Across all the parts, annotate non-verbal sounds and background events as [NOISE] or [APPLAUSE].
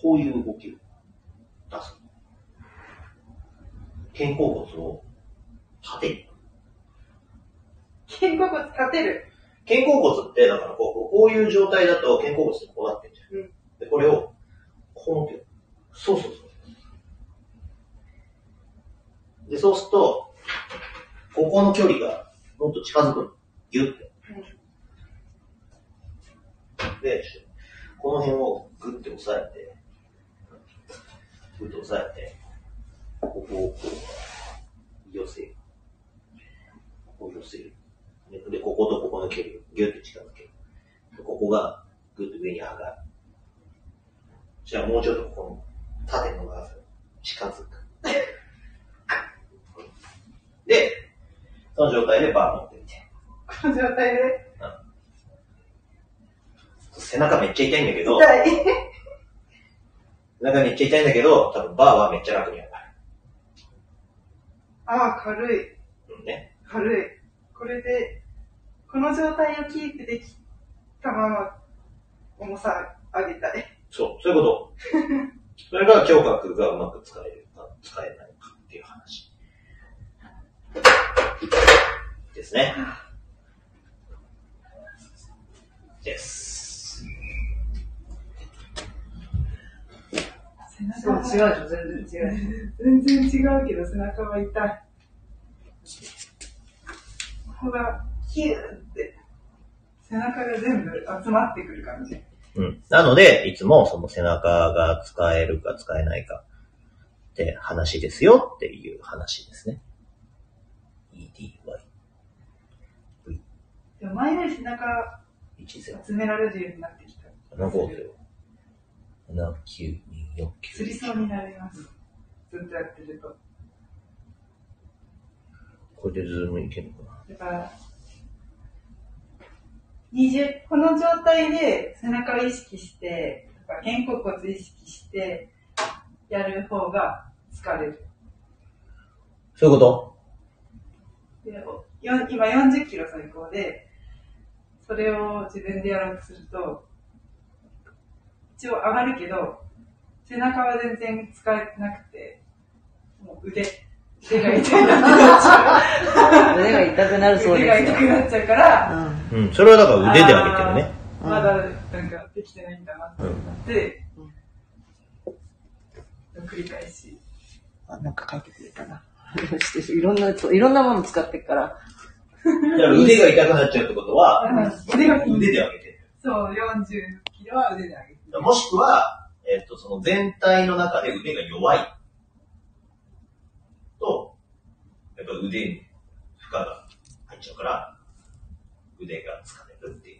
こういう動きを出す。肩甲骨を縦に。肩甲骨立てる。肩甲骨って、だからこう、こういう状態だと肩甲骨ってこうなってるじゃん。うんで、これを、こう持ってる。そうそうそう。で、そうすると、ここの距離がもっと近づくの。ギュッて。で、この辺をグッて押さえて、グッて押さえて、ここをこう、寄せる。こう寄せる。で、こことここの距離をギュッて近づける。ここがグッと上に上がる。じゃあもうちょっとこの縦のが近づく。で、その状態でバー持ってみて。この状態で？背中めっちゃ痛いんだけど、痛い。背中めっちゃ痛いんだけど、多分バーはめっちゃ楽に上がる。ああ、軽い。うんね。軽い。これで、この状態をキープできたまま、重さ上げたい。そう、そういうこと。[LAUGHS] それが胸郭がうまく使えるか、使えないかっていう話。ですね。です。背そう、中違う全然違う。全然違うけど背中は痛い。ここがヒューって、背中が全部集まってくる感じ。うん。なので、いつもその背中が使えるか使えないかって話ですよっていう話ですね。EDY10。でも前より背中集められるようになってきた。7 5 0 7 9 2 4 9釣りそうになります。ずっとやってると。これでズームいけるのかだから、20この状態で背中を意識して、肩甲骨意識して、やる方が疲れる。なそういうこでよ今40キロ最高で、それを自分でやろうとすると、一応上がるけど、背中は全然使えてなくて、もう腕、腕が痛くなっちゃ [LAUGHS] 腕が痛くなるう。そう腕がですよ。痛くなっちゃうから、うん。それはだから腕で上げてるね。まだなんかできてないんだなってなって、繰り返し。ん。あ、なんか書いてくれたな。していろんな、そういろんなもの使ってっから。だから腕が痛くなっちゃうってことは、腕が腕で上げてる。そう、40キロは腕で上げてる。もしくは、えっ、と、その全体の中で腕が弱いと、やっぱ腕に負荷が入っちゃうから、腕が疲れるっていう。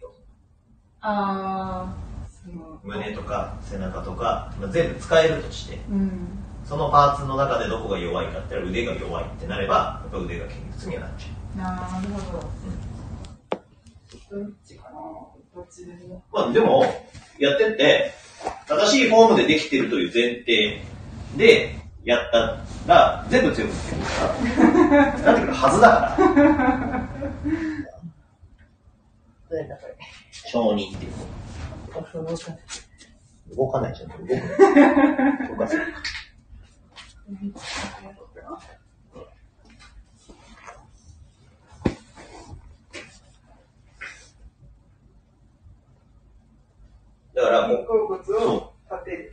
あー、その、胸とか背中とか、まあ全部使えるとして、うん。そのパーツの中でどこが弱いかって言ったら腕が弱いってなれば、やっぱ腕が筋肉痛にはなっちゃなるほど。どっちかなどっちでも。う。まあでも、やってって、正しいフォームでできてるという前提でやったら、全部強くなってくるから、なってくるはずだから。[LAUGHS] 承認っていう。動かないじゃん。動くない。動かせる。[LAUGHS] だからもう、肩甲骨を立てる。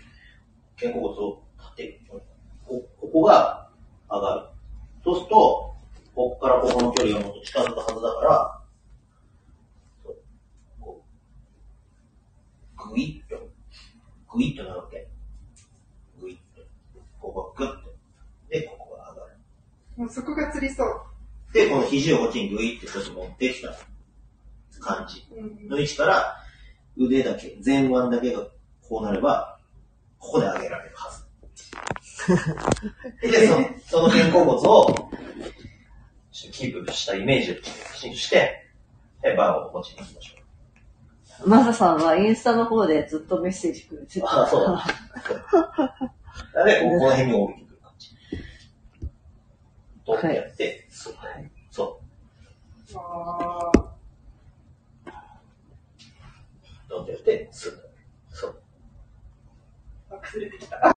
肩甲骨を立てる。こここが上がる。そうすると、ここからここの距離がもっと近づくはずだから、こう、ぐいっと、ぐいっとなるわけ。ぐいっと。ここがぐっと。で、ここが上がる。もうそこがつりそう。で、この肘をこっちにぐいってちょっと持ってきた感じうんの位置から、腕だけ、前腕だけがこうなれば、ここで上げられるはず。[LAUGHS] で、そのその肩甲骨をキープしたイメージをして、でバーを持ちに行きましょマサさんはインスタの方でずっとメッセージくれてう。ああ、そうだ。なので、ここの辺に降りてくる感じ。とやって、そう。そう。あーとやって、すぐ。そう。忘れてきた。